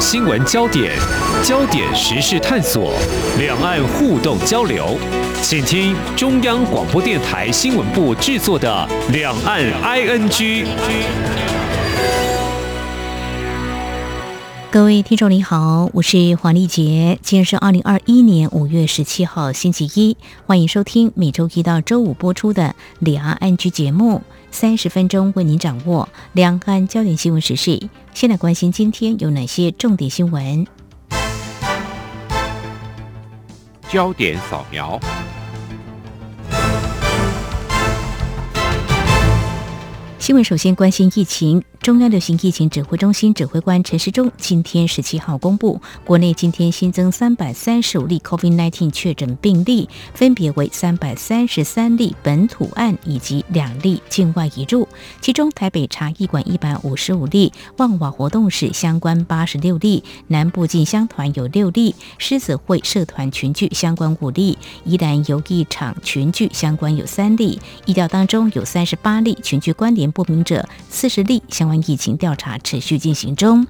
新闻焦点、焦点时事探索、两岸互动交流，请听中央广播电台新闻部制作的《两岸 ING》。各位听众您好，我是黄丽杰，今天是二零二一年五月十七号星期一，欢迎收听每周一到周五播出的《两岸 ING》节目。三十分钟为您掌握两岸焦点新闻时事。先来关心今天有哪些重点新闻？焦点扫描。新闻首先关心疫情。中央流行疫情指挥中心指挥官陈时中今天十七号公布，国内今天新增三百三十五例 COVID-19 确诊病例，分别为三百三十三例本土案以及两例境外移入。其中台北茶艺馆一百五十五例，万瓦活动室相关八十六例，南部进香团有六例，狮子会社团群聚相关五例，宜兰游艺场群聚相关有三例。疫调当中有三十八例群聚关联不明者，四十例相。疫情调查持续进行中。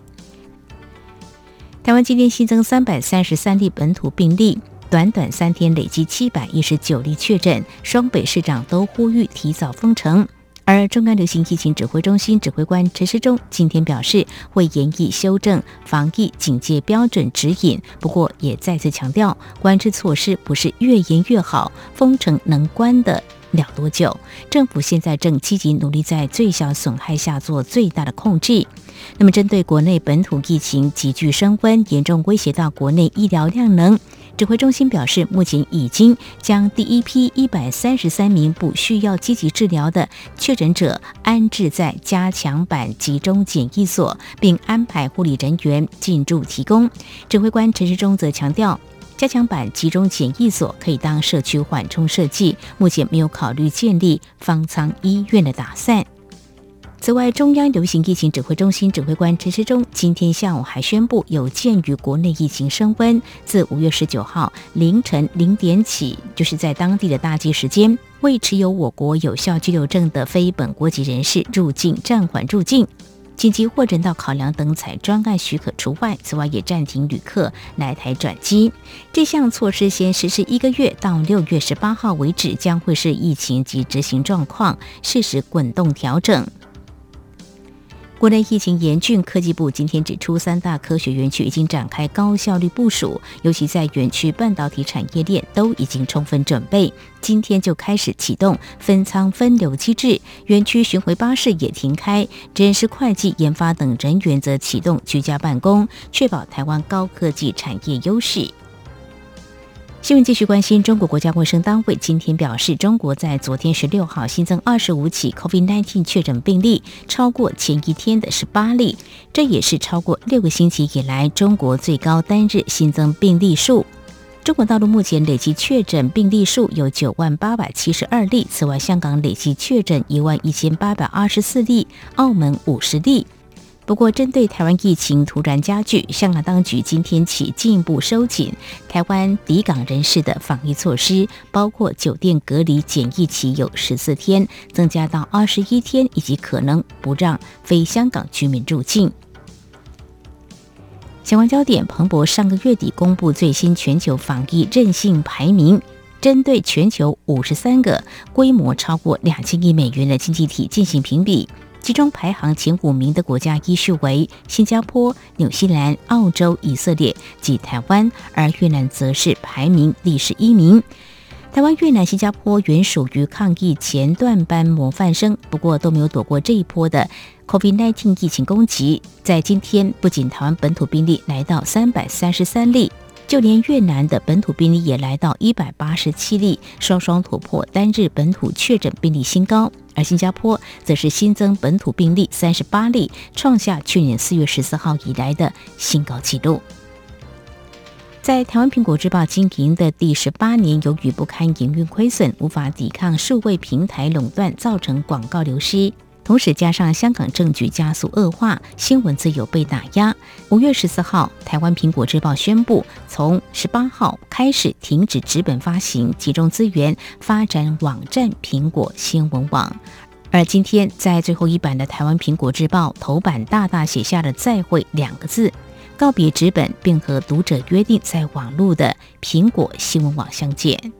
台湾今天新增三百三十三例本土病例，短短三天累计七百一十九例确诊。双北市长都呼吁提早封城，而中央流行疫情指挥中心指挥官陈时中今天表示，会严议修正防疫警戒标准指引。不过，也再次强调，管制措施不是越严越好，封城能关的。了多久？政府现在正积极努力，在最小损害下做最大的控制。那么，针对国内本土疫情急剧升温，严重威胁到国内医疗量能，指挥中心表示，目前已经将第一批一百三十三名不需要积极治疗的确诊者安置在加强版集中检疫所，并安排护理人员进驻提供。指挥官陈时中则强调。加强版集中检疫所可以当社区缓冲设计，目前没有考虑建立方舱医院的打算。此外，中央流行疫情指挥中心指挥官陈时中今天下午还宣布，有鉴于国内疫情升温，自五月十九号凌晨零点起，就是在当地的大祭时间，未持有我国有效居留证的非本国籍人士入境暂缓入境。紧急或人道考量等采专案许可除外。此外，也暂停旅客来台转机。这项措施先实施一个月，到六月十八号为止，将会是疫情及执行状况适时滚动调整。国内疫情严峻，科技部今天指出，三大科学园区已经展开高效率部署，尤其在园区半导体产业链都已经充分准备。今天就开始启动分仓分流机制，园区巡回巴士也停开，人事、会计、研发等人员则启动居家办公，确保台湾高科技产业优势。新闻继续关心，中国国家卫生单位今天表示，中国在昨天十六号新增二十五起 COVID-19 确诊病例，超过前一天的十八例，这也是超过六个星期以来中国最高单日新增病例数。中国大陆目前累计确诊病例数有九万八百七十二例，此外，香港累计确诊一万一千八百二十四例，澳门五十例。不过，针对台湾疫情突然加剧，香港当局今天起进一步收紧台湾抵港人士的防疫措施，包括酒店隔离检疫期有十四天，增加到二十一天，以及可能不让非香港居民入境。相关焦点：彭博上个月底公布最新全球防疫韧性排名，针对全球五十三个规模超过两千亿美元的经济体进行评比。其中排行前五名的国家依序为新加坡、纽西兰、澳洲、以色列及台湾，而越南则是排名第十一名。台湾、越南、新加坡原属于抗疫前段班模范生，不过都没有躲过这一波的 COVID-19 疫情攻击。在今天，不仅台湾本土病例来到三百三十三例。就连越南的本土病例也来到一百八十七例，双双突破单日本土确诊病例新高。而新加坡则是新增本土病例三十八例，创下去年四月十四号以来的新高纪录。在台湾苹果日报经营的第十八年，由于不堪营运亏损，无法抵抗数位平台垄断，造成广告流失。同时，加上香港政局加速恶化，新闻自由被打压。五月十四号，台湾苹果日报宣布，从十八号开始停止纸本发行，集中资源发展网站苹果新闻网。而今天，在最后一版的台湾苹果日报头版大大写下了“再会”两个字。告别纸本，并和读者约定在网络的苹果新闻网相见。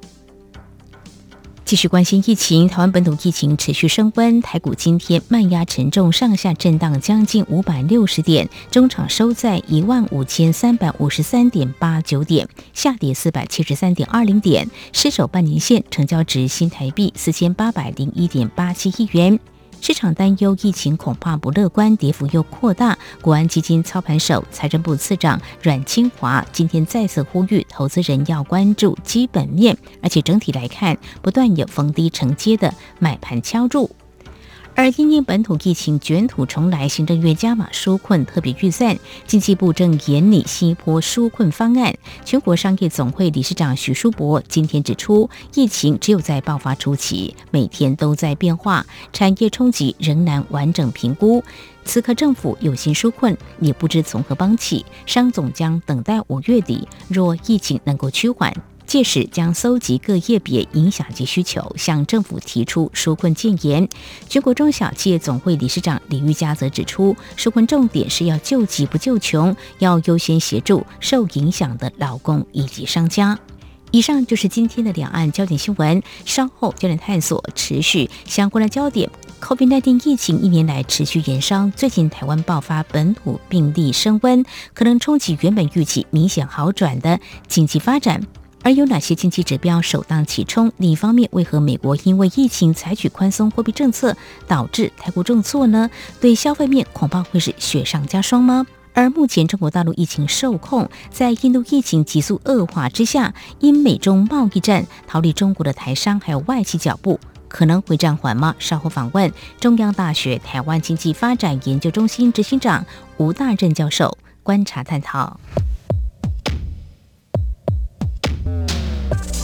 继续关心疫情，台湾本土疫情持续升温，台股今天慢压沉重，上下震荡将近五百六十点，中场收在一万五千三百五十三点八九点，下跌四百七十三点二零点，失守半年线，成交值新台币四千八百零一点八七亿元。市场担忧疫情恐怕不乐观，跌幅又扩大。国安基金操盘手、财政部次长阮清华今天再次呼吁投资人要关注基本面，而且整体来看，不断有逢低承接的买盘敲入。而因应本土疫情卷土重来，行政院加码纾困特别预算，经济部正研拟新一波纾困方案。全国商业总会理事长许书博今天指出，疫情只有在爆发初期，每天都在变化，产业冲击仍难完整评估。此刻政府有心纾困，也不知从何帮起，商总将等待五月底，若疫情能够趋缓。届时将搜集各业别影响及需求，向政府提出纾困建言。全国中小企业总会理事长李玉佳则指出，纾困重点是要救急不救穷，要优先协助受影响的劳工以及商家。以上就是今天的两岸焦点新闻，稍后焦点探索持续相关的焦点。COVID-19 疫情一年来持续延烧，最近台湾爆发本土病例升温，可能冲击原本预期明显好转的经济发展。而有哪些经济指标首当其冲？另一方面，为何美国因为疫情采取宽松货币政策，导致台股重挫呢？对消费面恐怕会是雪上加霜吗？而目前中国大陆疫情受控，在印度疫情急速恶化之下，因美中贸易战逃离中国的台商还有外企脚步可能会暂缓吗？稍后访问中央大学台湾经济发展研究中心执行长吴大正教授观察探讨。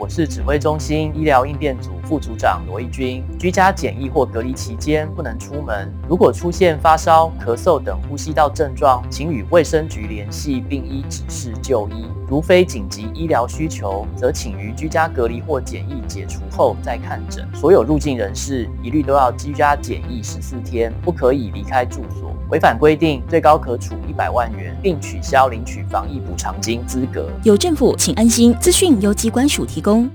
我是指挥中心医疗应变组副组长罗义军。居家检疫或隔离期间不能出门，如果出现发烧、咳嗽等呼吸道症状，请与卫生局联系，并依指示就医。如非紧急医疗需求，则请于居家隔离或检疫解除后再看诊。所有入境人士一律都要居家检疫十四天，不可以离开住所。违反规定，最高可处一百万元，并取消领取防疫补偿金资格。有政府，请安心。资讯由机关署提供。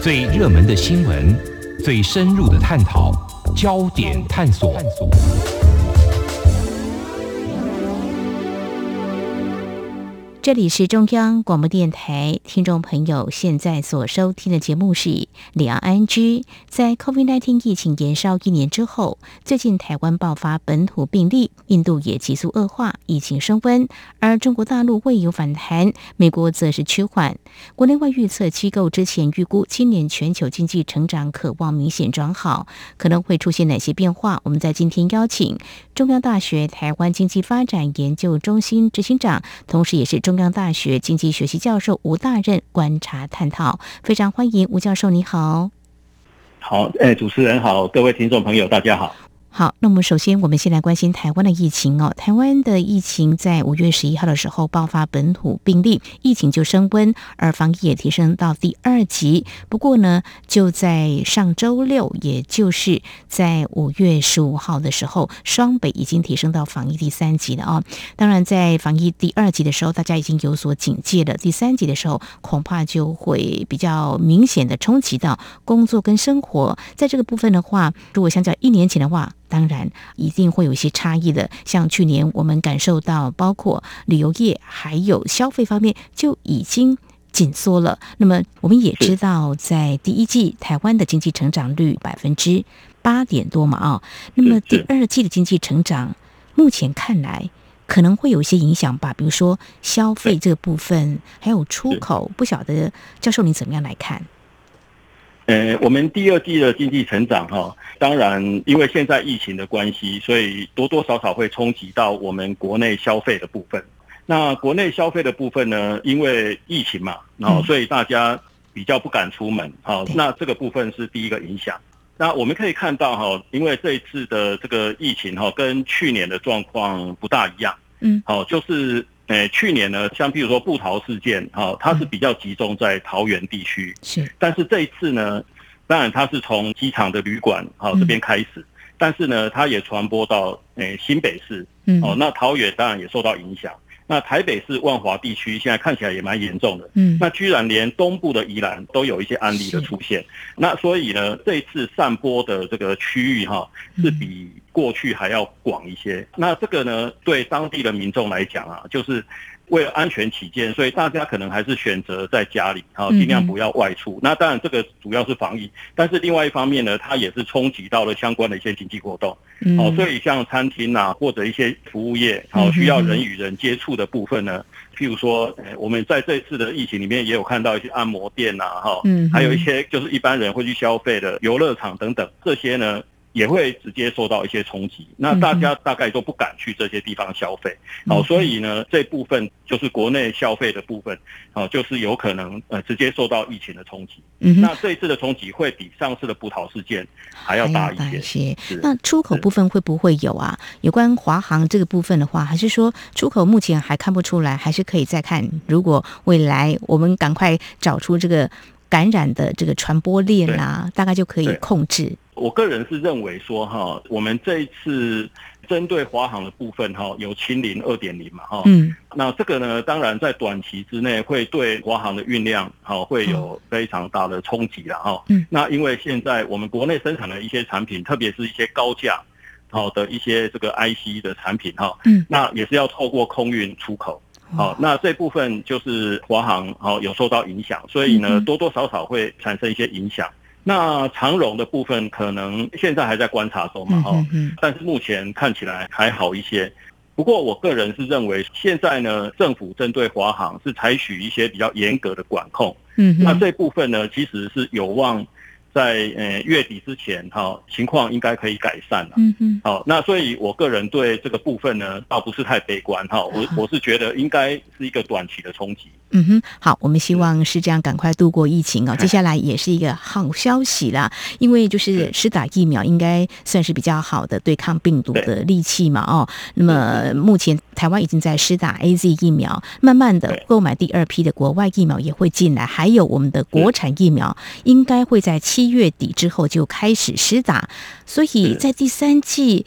最热门的新闻，最深入的探讨，焦点探索。这里是中央广播电台，听众朋友现在所收听的节目是两岸安居。在 COVID-19 疫情延烧一年之后，最近台湾爆发本土病例，印度也急速恶化，疫情升温，而中国大陆未有反弹，美国则是趋缓。国内外预测机构之前预估，今年全球经济成长渴望明显转好，可能会出现哪些变化？我们在今天邀请中央大学台湾经济发展研究中心执行长，同时也是中。中央大学经济学系教授吴大任观察探讨，非常欢迎吴教授，你好。好，哎，主持人好，各位听众朋友，大家好。好，那么首先我们先来关心台湾的疫情哦。台湾的疫情在五月十一号的时候爆发本土病例，疫情就升温，而防疫也提升到第二级。不过呢，就在上周六，也就是在五月十五号的时候，双北已经提升到防疫第三级了哦。当然，在防疫第二级的时候，大家已经有所警戒了。第三级的时候，恐怕就会比较明显的冲击到工作跟生活。在这个部分的话，如果相较一年前的话，当然，一定会有一些差异的。像去年我们感受到，包括旅游业还有消费方面就已经紧缩了。那么我们也知道，在第一季台湾的经济成长率百分之八点多嘛，啊，那么第二季的经济成长目前看来可能会有一些影响吧。比如说消费这个部分，还有出口，不晓得教授你怎么样来看？呃，我们第二季的经济成长哈，当然因为现在疫情的关系，所以多多少少会冲击到我们国内消费的部分。那国内消费的部分呢，因为疫情嘛，然后所以大家比较不敢出门，好，那这个部分是第一个影响。那我们可以看到哈，因为这一次的这个疫情哈，跟去年的状况不大一样，嗯，好，就是诶，去年呢，像譬如说布桃事件，哈，它是比较集中在桃园地区，是，但是这一次呢，当然它是从机场的旅馆，好这边开始，但是呢，它也传播到诶新北市，嗯。哦，那桃园当然也受到影响。那台北市万华地区现在看起来也蛮严重的，嗯那居然连东部的宜兰都有一些案例的出现，那所以呢，这一次散播的这个区域哈是比过去还要广一些。那这个呢，对当地的民众来讲啊，就是。为了安全起见，所以大家可能还是选择在家里，好，尽量不要外出。那当然，这个主要是防疫，但是另外一方面呢，它也是冲击到了相关的一些经济活动。嗯哦，所以像餐厅啊，或者一些服务业，好需要人与人接触的部分呢，譬如说，呃我们在这次的疫情里面也有看到一些按摩店呐，哈，嗯还有一些就是一般人会去消费的游乐场等等，这些呢。也会直接受到一些冲击，那大家大概都不敢去这些地方消费，好、所以呢，这部分就是国内消费的部分，好、就是有可能呃直接受到疫情的冲击。嗯那这一次的冲击会比上次的葡萄事件还要大一些。些是。那出口部分会不会有啊？有关华航这个部分的话，还是说出口目前还看不出来，还是可以再看？如果未来我们赶快找出这个感染的这个传播链啦、大概就可以控制。我个人是认为说哈，我们这一次针对华航的部分哈，有清零二点零嘛哈，嗯。那这个呢，当然在短期之内会对华航的运量哈会有非常大的冲击了哈。嗯，那因为现在我们国内生产的一些产品，特别是一些高价好的一些这个 IC 的产品哈，嗯，那也是要透过空运出口。好，那这部分就是华航好有受到影响，所以嗯呢多多少少会产生一些影响。那长荣的部分可能现在还在观察中嘛，哈、但是目前看起来还好一些。不过我个人是认为，现在呢，政府针对华航是采取一些比较严格的管控。那这部分呢，其实是有望在呃月底之前，哈、情况应该可以改善了。嗯嗯，好，那所以我个人对这个部分呢，倒不是太悲观哈。我我是觉得应该是一个短期的冲击。嗯哼，好，我们希望是这样，赶快度过疫情哦。接下来也是一个好消息啦，因为就是施打疫苗，应该算是比较好的对抗病毒的利器嘛哦。那么目前台湾已经在施打 A Z 疫苗，慢慢的购买第二批的国外疫苗也会进来，还有我们的国产疫苗，应该会在七月底之后就开始施打，所以在第三季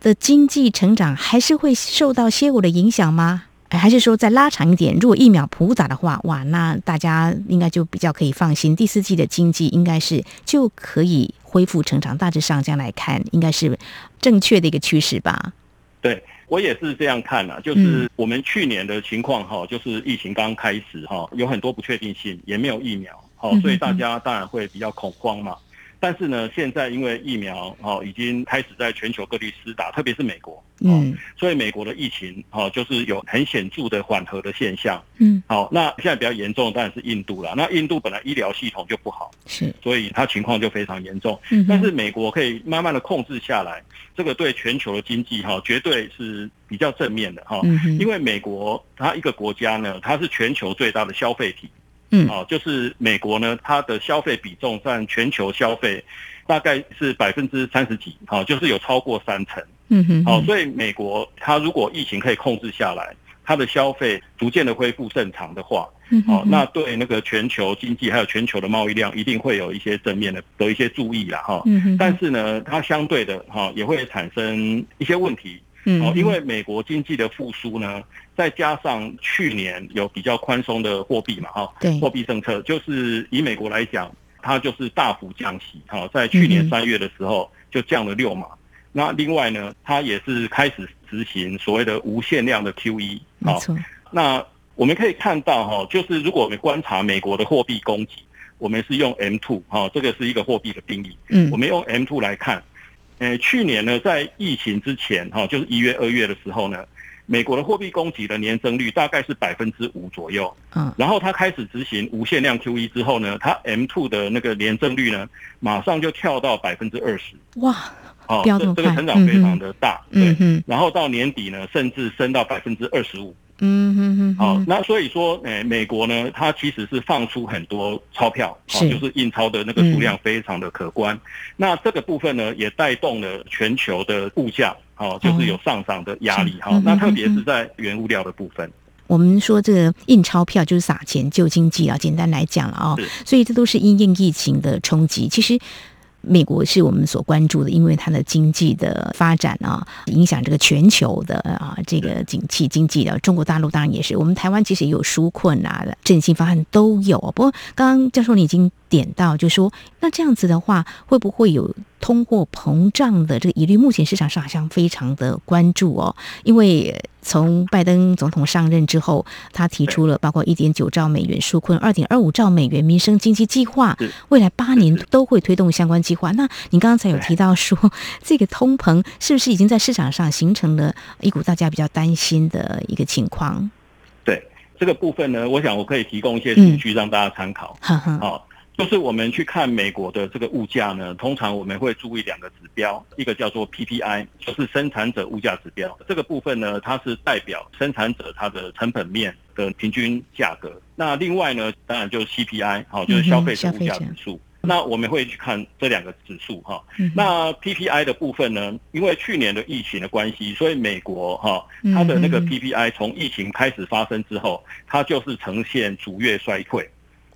的经济成长还是会受到些微的影响吗？哎还是说再拉长一点？如果疫苗普打的话，哇，那大家应该就比较可以放心。第四季的经济应该是就可以恢复成长，大致上这样来看，应该是正确的一个趋势吧？对我也是这样看啊，就是我们去年的情况哈，就是疫情刚开始哈，有很多不确定性，也没有疫苗，好嗯，所以大家当然会比较恐慌嘛。但是呢，现在因为疫苗哦已经开始在全球各地施打，特别是美国，哦，嗯所以美国的疫情哦就是有很显著的缓和的现象。嗯，好，那现在比较严重的当然是印度了。那印度本来医疗系统就不好，是，所以它情况就非常严重。嗯但是美国可以慢慢的控制下来，这个对全球的经济哈，绝对是比较正面的哈。嗯，因为美国它一个国家呢，它是全球最大的消费体，嗯。哦，就是美国呢，它的消费比重占全球消费大概是百分之三十几，好、就是有超过三成，嗯哼，好、所以美国它如果疫情可以控制下来，它的消费逐渐的恢复正常的话，嗯哼哦，那对那个全球经济还有全球的贸易量一定会有一些正面的的一些注意啦，哈、嗯哼，但是呢，它相对的哈、也会产生一些问题，嗯哦，因为美国经济的复苏呢，再加上去年有比较宽松的货币嘛，哈、对。货币政策，就是以美国来讲，它就是大幅降息，哈、在去年三月的时候就降了六码。那另外呢，它也是开始执行所谓的无限量的 QE，好、没错，那我们可以看到哈，就是如果我们观察美国的货币供给，我们是用 M two 哈，这个是一个货币的定义。嗯。我们用 M two 来看，呃，去年呢，在疫情之前哈，就是一月、二月的时候呢，美国的货币供给的年增率大概是百分之五左右。嗯然后它开始执行无限量 QE 之后呢，它 M two 的那个年增率呢，马上就跳到百分之二十。哇，哦，飙这个成长非常的大，对。嗯哼，然后到年底呢，甚至升到百分之二十五。嗯哼哼好、哼，那所以说，诶、美国呢，它其实是放出很多钞票，好、是就是印钞的那个数量非常的可观。那这个部分呢，也带动了全球的物价，好、就是有上涨的压力，哈、是嗯那特别嗯嗯是在原物料的部分。我们说这个印钞票就是撒钱救经济啊，简单来讲了哦是，所以这都是因应疫情的冲击。其实。美国是我们所关注的，因为它的经济的发展啊，影响这个全球的啊这个景气经济的。中国大陆当然也是，我们台湾其实也有纾困啊、振兴方案都有。不过刚刚教授你已经点到，就说那这样子的话，会不会有通货膨胀的这个疑虑？目前市场上好像非常的关注哦，因为从拜登总统上任之后，他提出了包括一点九兆美元纾困、二点二五兆美元民生经济计划，未来八年都会推动相关计划。那你刚刚才有提到说，这个通膨是不是已经在市场上形成了一股大家比较担心的一个情况？对这个部分呢，我想我可以提供一些嗯数据让大家参考。好、就是我们去看美国的这个物价呢，通常我们会注意两个指标，一个叫做 PPI，就是生产者物价指标。这个部分呢，它是代表生产者它的成本面的平均价格。那另外呢，当然就是 CPI，好、就是消费者物价指数。那我们会去看这两个指数哈。嗯那 PPI 的部分呢，因为去年的疫情的关系，所以美国哈它的那个 PPI 从疫情开始发生之后，它就是呈现逐月衰退。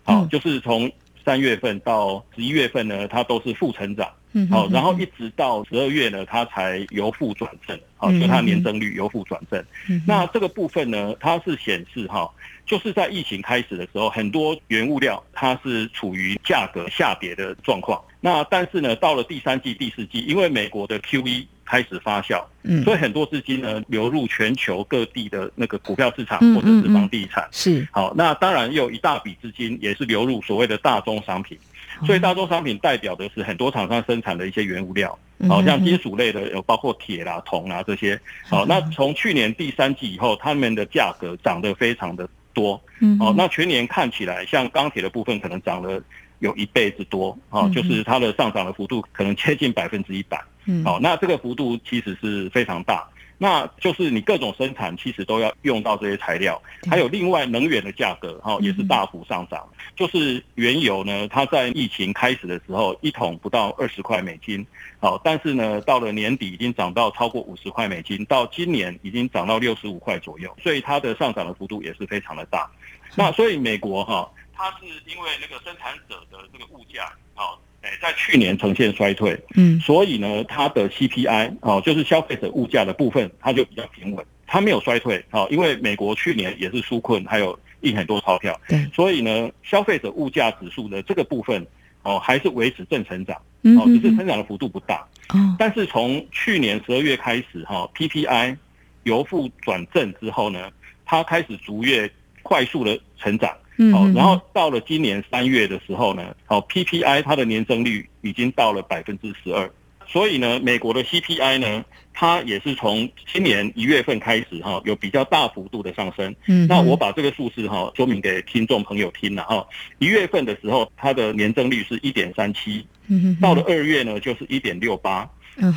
好、嗯就是从三月份到十一月份呢，它都是负成长。嗯哼好、然后一直到十二月呢，它才由负转正。好、嗯就它年增率由负转正。嗯那这个部分呢，它是显示哈，就是在疫情开始的时候，很多原物料它是处于价格下跌的状况。那但是呢，到了第三季、第四季，因为美国的 QE 开始发酵，嗯。所以很多资金呢流入全球各地的那个股票市场嗯或者是房地产。是。好，那当然也有一大笔资金也是流入所谓的大宗商品，所以大宗商品代表的是很多厂商生产的一些原物料，好、嗯像金属类的有包括铁啦、铜啦这些。好，那从去年第三季以后，他们的价格涨得非常的多。嗯哦，那全年看起来，像钢铁的部分可能涨了有一倍之多，哦嗯，就是它的上涨的幅度可能接近百分之一百。嗯好，那这个幅度其实是非常大。那就是你各种生产其实都要用到这些材料，还有另外能源的价格哈、也是大幅上涨。就是原油呢，它在疫情开始的时候一桶不到二十块美金，好，但是呢到了年底已经涨到超过五十块美金，到今年已经涨到六十五块左右，所以它的上涨的幅度也是非常的大。那所以美国哈、它是因为那个生产者的这个物价，好、哎，在去年呈现衰退，嗯。所以呢，它的 CPI 哦，就是消费者物价的部分，它就比较平稳，它没有衰退哦，因为美国去年也是纾困，还有印很多钞票，对。所以呢，消费者物价指数的这个部分哦，还是维持正成长嗯哦，只是哼成长的幅度不大。哦。但是从去年十二月开始哈、PPI 由负转正之后呢，它开始逐月快速的成长。哦嗯哼，然后到了今年三月的时候呢，哦，PPI 它的年增率已经到了百分之十二，所以呢，美国的 CPI 呢，它也是从今年一月份开始哈、有比较大幅度的上升。嗯那我把这个数字哈、说明给听众朋友听了哈。一月份的时候，它的年增率是一点三七，嗯哼到了二月呢就是一点六八，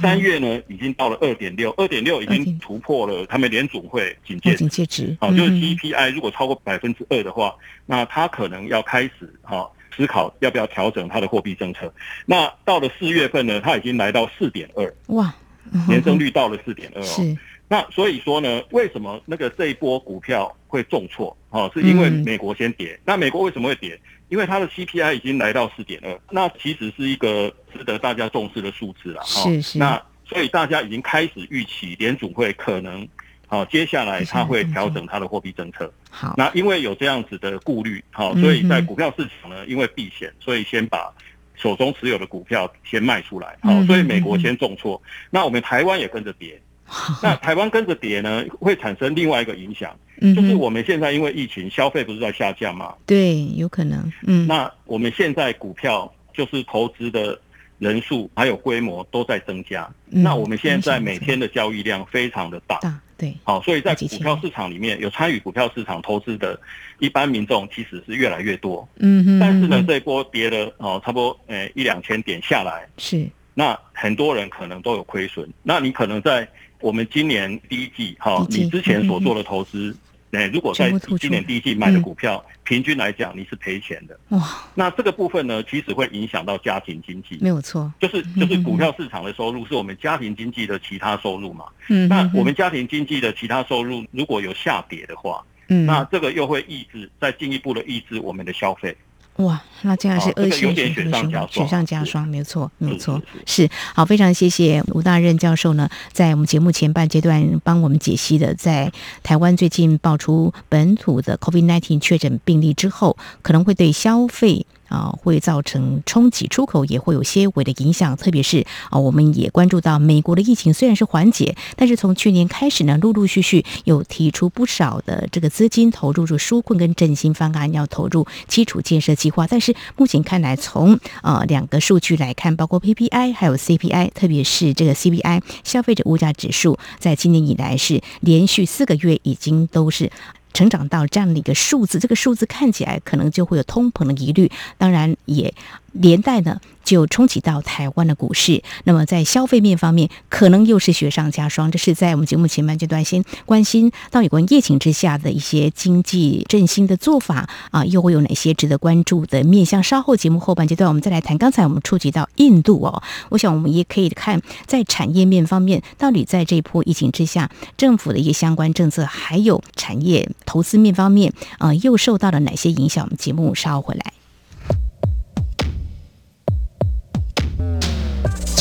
三月呢已经到了二点六，二点六已经突破了他们联总会警戒哦警戒值好，就是 CPI 如果超过百分之二的话，那他可能要开始哈思考要不要调整他的货币政策。那到了四月份呢，它已经来到四点二，哇，年增率到了四点二哦。是那所以说呢，为什么那个这一波股票会重挫？哦，是因为嗯美国先跌。那美国为什么会跌？因为它的 CPI 已经来到四点二，那其实是一个值得大家重视的数字了。哈是是那所以大家已经开始预期联储会可能，好、接下来它会调整它的货币政策。好，那因为有这样子的顾虑，好、嗯所以在股票市场呢，因为避险，所以先把手中持有的股票先卖出来，好、嗯所以美国先重挫，那我们台湾也跟着跌。那台湾跟着跌呢，会产生另外一个影响，嗯就是我们现在因为疫情，消费不是在下降吗？对有可能嗯。那我们现在股票就是投资的人数还有规模都在增加，嗯那我们现在每天的交易量非常的大，大对。好，所以在股票市场里面有参与股票市场投资的一般民众其实是越来越多，嗯哼，但是呢这一波跌了哦，差不多呃一两千点下来，是那很多人可能都有亏损。那你可能在我们今年第一季哈，你之前所做的投资哎，如果在今年第一季买的股票，平均来讲你是赔钱的。哇，那这个部分呢，其实会影响到家庭经济。没有错，就是就是股票市场的收入是我们家庭经济的其他收入嘛。嗯，那我们家庭经济的其他收入如果有下跌的话，嗯，那这个又会抑制，再进一步的抑制我们的消费。哇，那这样是恶性循环，雪上加霜，没有错，没有错，是好，非常谢谢吴大任教授呢，在我们节目前半阶段帮我们解析的，在台湾最近爆出本土的 COVID-19 确诊病例之后，可能会对消费。啊，会造成冲击，出口也会有些微的影响。特别是啊，我们也关注到美国的疫情虽然是缓解，但是从去年开始呢，陆陆续续有提出不少的这个资金投入入纾困跟振兴方案，要投入基础建设计划。但是目前看来，从呃两个数据来看，包括 PPI 还有 CPI，特别是这个 CPI 消费者物价指数，在今年以来是连续四个月已经都是。成长到这样的一个数字，这个数字看起来可能就会有通膨的疑虑，当然也连带呢。就冲击到台湾的股市，那么在消费面方面，可能又是雪上加霜。这是在我们节目前半阶段先关心到有关疫情之下的一些经济振兴的做法啊，又会有哪些值得关注的面向？稍后节目后半阶段，我们再来谈。刚才我们触及到印度哦，我想我们也可以看在产业面方面，到底在这一波疫情之下，政府的一些相关政策，还有产业投资面方面啊，又受到了哪些影响？我们节目稍后回来。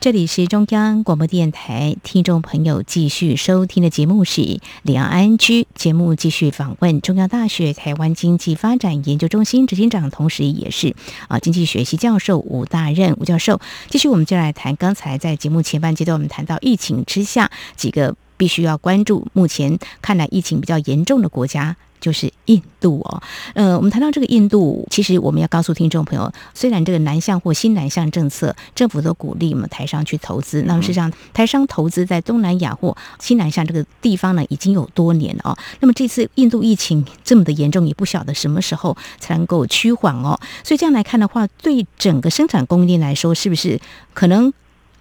这里是中央广播电台，听众朋友继续收听的节目是《两岸安居》节目，继续访问中央大学台湾经济发展研究中心执行长，同时也是啊经济学系教授吴大任吴教授。继续，我们就来谈刚才在节目前半阶段，我们谈到疫情之下几个必须要关注，目前看来疫情比较严重的国家。就是印度哦，呃，我们谈到这个印度，其实我们要告诉听众朋友，虽然这个南向或新南向政策，政府都鼓励我们台商去投资，那么实际上台商投资在东南亚或新南向这个地方呢，已经有多年了哦。那么这次印度疫情这么的严重，也不晓得什么时候才能够趋缓哦。所以这样来看的话，对整个生产供应链来说，是不是可能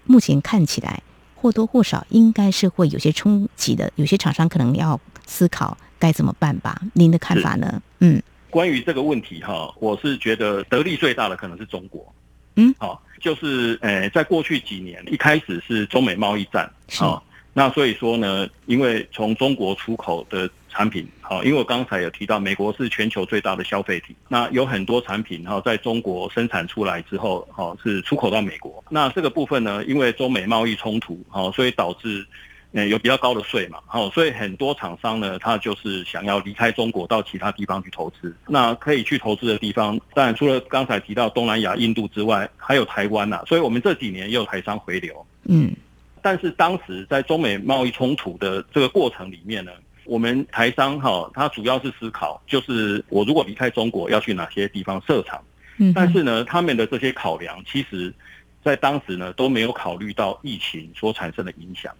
目前看起来或多或少应该是会有些冲击的？有些厂商可能要思考。该怎么办吧？您的看法呢？嗯，关于这个问题哈，我是觉得得利最大的可能是中国。嗯，好，就是呃，在过去几年一开始是中美贸易战，好，那所以说呢，因为从中国出口的产品，好，因为我刚才有提到，美国是全球最大的消费体，那有很多产品哈，在中国生产出来之后，哈，是出口到美国。那这个部分呢，因为中美贸易冲突，好，所以导致。嗯，有比较高的税嘛，好，所以很多厂商呢，他就是想要离开中国到其他地方去投资。那可以去投资的地方，当然除了刚才提到东南亚、印度之外，还有台湾呐。所以我们这几年也有台商回流。嗯，但是当时在中美贸易冲突的这个过程里面呢，我们台商哈，他主要是思考，就是我如果离开中国要去哪些地方设厂。嗯，但是呢，他们的这些考量，其实在当时呢都没有考虑到疫情所产生的影响。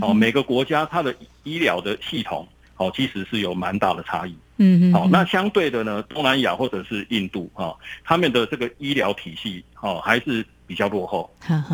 好，每个国家它的医疗的系统，好，其实是有蛮大的差异。嗯嗯。好，那相对的呢，东南亚或者是印度，哈，他们的这个医疗体系，哦，还是比较落后。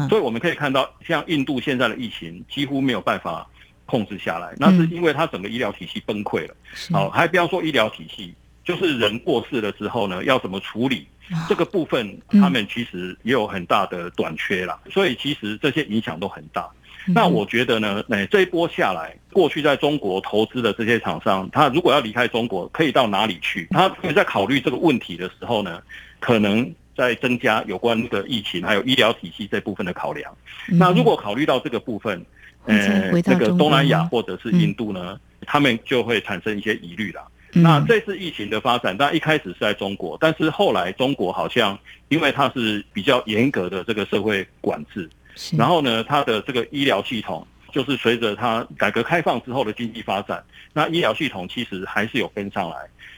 所以我们可以看到，像印度现在的疫情几乎没有办法控制下来，那是因为它整个医疗体系崩溃了。好，还不要说医疗体系，就是人过世了之后呢，要怎么处理这个部分，他们其实也有很大的短缺啦。所以其实这些影响都很大。那我觉得呢，哎，这一波下来，过去在中国投资的这些厂商，他如果要离开中国，可以到哪里去？他在考虑这个问题的时候呢，可能在增加有关的疫情还有医疗体系这部分的考量。那如果考虑到这个部分，呃，这个东南亚或者是印度呢，他们就会产生一些疑虑了。那这次疫情的发展，但一开始是在中国，但是后来中国好像因为它是比较严格的这个社会管制。然后呢，它的这个医疗系统就是随着它改革开放之后的经济发展，那医疗系统其实还是有跟上来。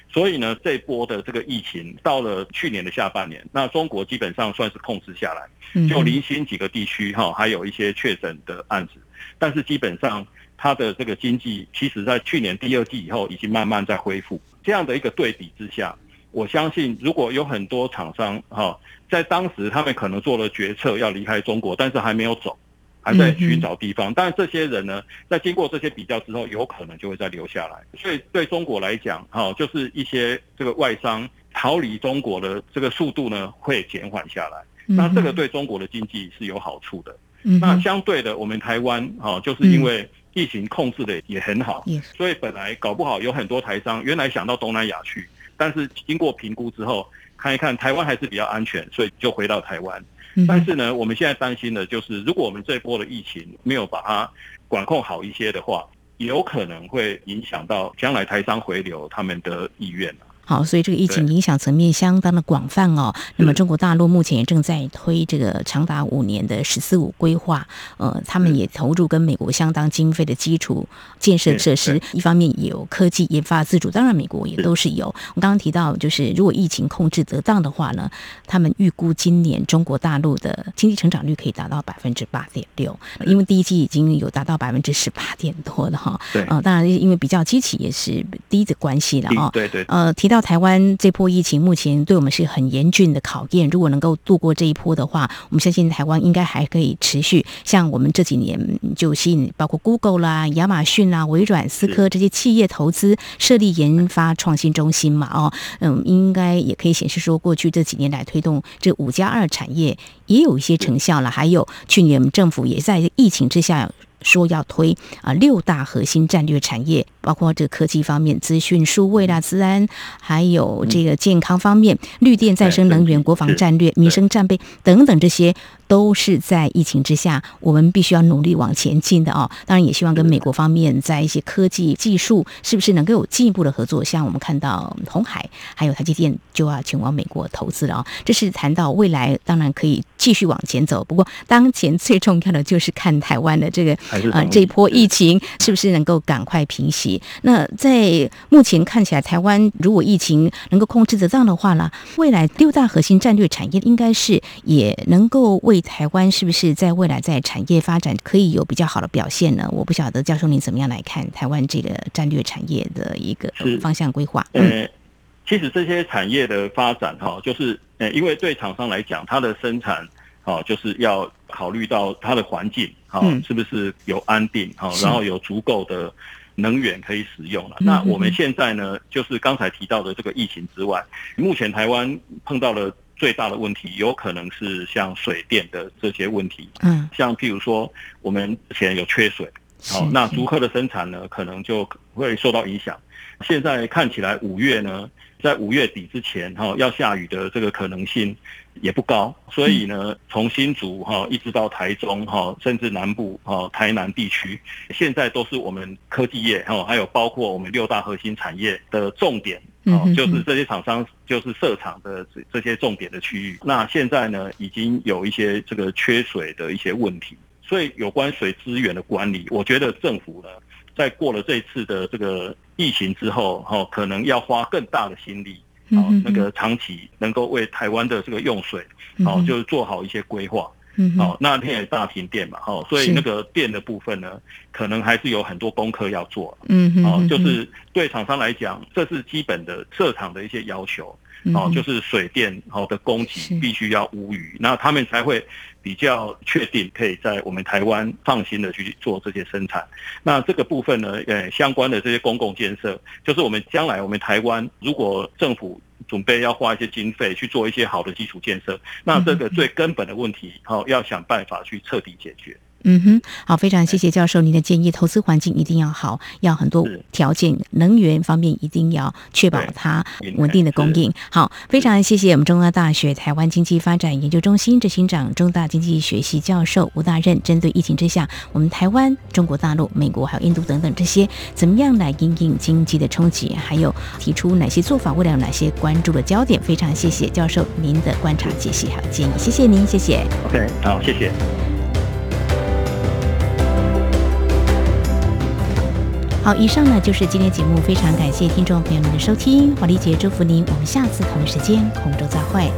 所以呢，这波的这个疫情到了去年的下半年，那中国基本上算是控制下来，就零星几个地区哈，还有一些确诊的案子，但是基本上它的这个经济，其实在去年第二季以后已经慢慢在恢复。这样的一个对比之下，我相信如果有很多厂商哈，在当时他们可能做了决策要离开中国，但是还没有走。还在寻找地方，但是这些人呢，在经过这些比较之后，有可能就会再留下来。所以对中国来讲，哈，就是一些这个外商逃离中国的这个速度呢，会减缓下来。那这个对中国的经济是有好处的。那相对的，我们台湾哈，就是因为疫情控制的也很好，所以本来搞不好有很多台商原来想到东南亚去，但是经过评估之后，看一看台湾还是比较安全，所以就回到台湾。但是呢，我们现在担心的就是，如果我们这波的疫情没有把它管控好一些的话，有可能会影响到将来台商回流他们的意愿好，所以这个疫情影响层面相当的广泛哦。那么中国大陆目前也正在推这个长达五年的“十四五”规划，呃，他们也投入跟美国相当经费的基础建设设施。一方面有科技研发自主，当然美国也都是有。我刚刚提到，就是如果疫情控制得当的话呢，他们预估今年中国大陆的经济成长率可以达到百分之八点六，因为第一季已经有达到百分之十八点多了哈。对，呃，当然因为比较机器也是低的关系了啊。对对。呃，提到。到台湾这波疫情，目前对我们是很严峻的考验。如果能够度过这一波的话，我们相信台湾应该还可以持续。像我们这几年就吸引包括 Google 啦、亚马逊啦、微软、思科这些企业投资设立研发创新中心嘛，哦，嗯，应该也可以显示说，过去这几年来推动这五加二产业也有一些成效了。还有去年我们政府也在疫情之下。说要推啊六大核心战略产业，包括这科技方面、资讯、数位啦、治安，还有这个健康方面、绿电、再生能源、国防战略、民生战备等等这些。都是在疫情之下，我们必须要努力往前进的哦。当然，也希望跟美国方面在一些科技技术，是不是能够有进一步的合作？像我们看到红海还有台积电就要前往美国投资了哦。这是谈到未来，当然可以继续往前走。不过，当前最重要的就是看台湾的这个啊这一波疫情是不是能够赶快平息。那在目前看起来，台湾如果疫情能够控制得当的话呢，未来六大核心战略产业应该是也能够为台湾是不是在未来在产业发展可以有比较好的表现呢？我不晓得教授您怎么样来看台湾这个战略产业的一个方向规划。呃，其实这些产业的发展哈，就是呃，因为对厂商来讲，它的生产哦，就是要考虑到它的环境哈，是不是有安定哈，然后有足够的能源可以使用了。那我们现在呢，就是刚才提到的这个疫情之外，目前台湾碰到了。最大的问题有可能是像水电的这些问题，嗯，像譬如说我们之前有缺水，好，那竹科的生产呢可能就会受到影响。现在看起来五月呢，在五月底之前哈要下雨的这个可能性也不高，所以呢，从新竹哈一直到台中哈，甚至南部哈台南地区，现在都是我们科技业哈，还有包括我们六大核心产业的重点。哦，就是这些厂商就是设厂的这这些重点的区域。那现在呢，已经有一些这个缺水的一些问题，所以有关水资源的管理，我觉得政府呢，在过了这次的这个疫情之后，哈，可能要花更大的心力，哦，那个长期能够为台湾的这个用水，哦，就是做好一些规划。嗯，好，那天也大停电嘛，哈，所以那个电的部分呢，可能还是有很多功课要做。嗯哼，哦，就是对厂商来讲，这是基本的设厂的一些要求。哦，就是水电哦的供给必须要无虞，那他们才会比较确定可以在我们台湾放心的去做这些生产。那这个部分呢，呃，相关的这些公共建设，就是我们将来我们台湾如果政府。准备要花一些经费去做一些好的基础建设，那这个最根本的问题，好要想办法去彻底解决。嗯哼，好，非常谢谢教授您的建议。投资环境一定要好，要很多条件，能源方面一定要确保它稳定的供应。好，非常谢谢我们中央大学台湾经济发展研究中心执行长、中大经济学系教授吴大任，针对疫情之下，我们台湾、中国大陆、美国还有印度等等这些，怎么样来应应经济的冲击，还有提出哪些做法，未来有哪些关注的焦点？非常谢谢教授您的观察、解析还有建议，谢谢您，谢谢。OK，好，谢谢。好，以上呢就是今天节目，非常感谢听众朋友们的收听，华丽姐祝福您，我们下次同一时间空中再会。